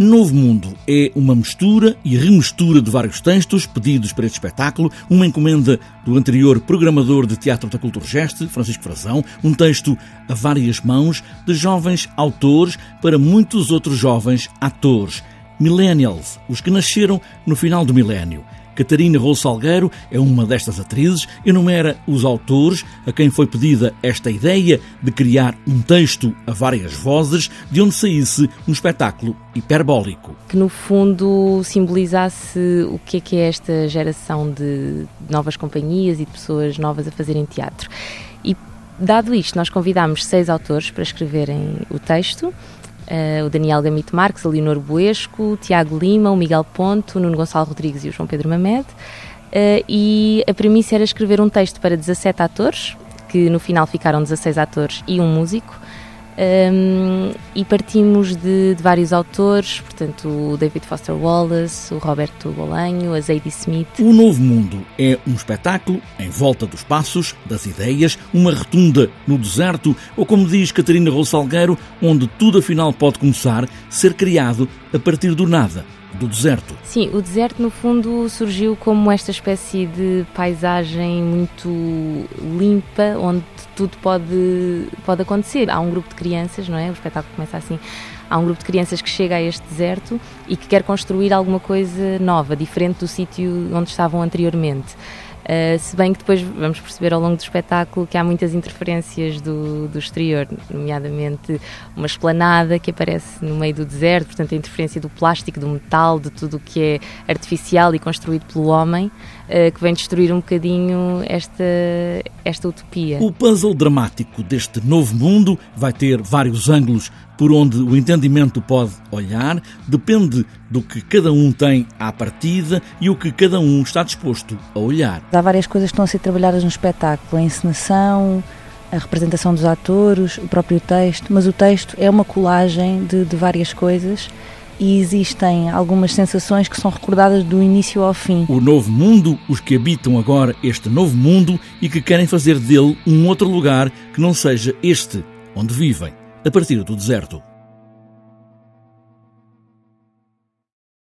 Novo Mundo é uma mistura e remistura de vários textos pedidos para este espetáculo, uma encomenda do anterior programador de Teatro da Cultura Geste, Francisco Frazão, um texto a várias mãos de jovens autores para muitos outros jovens atores. Millennials, os que nasceram no final do milénio. Catarina Rolo Salgueiro é uma destas atrizes, enumera os autores a quem foi pedida esta ideia de criar um texto a várias vozes, de onde saísse um espetáculo hiperbólico. Que no fundo simbolizasse o que é que é esta geração de novas companhias e de pessoas novas a fazerem teatro. E dado isto, nós convidámos seis autores para escreverem o texto uh, o Daniel Gamito Marques, a Leonor Boesco, o Tiago Lima, o Miguel Ponto, o Nuno Gonçalo Rodrigues e o João Pedro Mamed. Uh, e a premissa era escrever um texto para 17 atores, que no final ficaram 16 atores e um músico, um, e partimos de, de, vários autores, portanto, o David Foster Wallace, o Roberto Bolanho, a Zadie Smith. O Novo Mundo é um espetáculo em volta dos passos, das ideias, uma retunda no deserto, ou como diz Catarina Salgueiro, onde tudo afinal pode começar, ser criado a partir do nada do deserto. Sim, o deserto no fundo surgiu como esta espécie de paisagem muito limpa, onde tudo pode, pode acontecer. Há um grupo de crianças, não é? O espetáculo começa assim. Há um grupo de crianças que chega a este deserto e que quer construir alguma coisa nova, diferente do sítio onde estavam anteriormente. Uh, se bem que depois vamos perceber ao longo do espetáculo que há muitas interferências do, do exterior, nomeadamente uma esplanada que aparece no meio do deserto, portanto a interferência do plástico, do metal, de tudo o que é artificial e construído pelo homem, que vem destruir um bocadinho esta, esta utopia. O puzzle dramático deste novo mundo vai ter vários ângulos por onde o entendimento pode olhar, depende do que cada um tem à partida e o que cada um está disposto a olhar. Há várias coisas que estão a ser trabalhadas no espetáculo: a encenação, a representação dos atores, o próprio texto, mas o texto é uma colagem de, de várias coisas e existem algumas sensações que são recordadas do início ao fim. O novo mundo, os que habitam agora este novo mundo e que querem fazer dele um outro lugar que não seja este onde vivem a partir do deserto.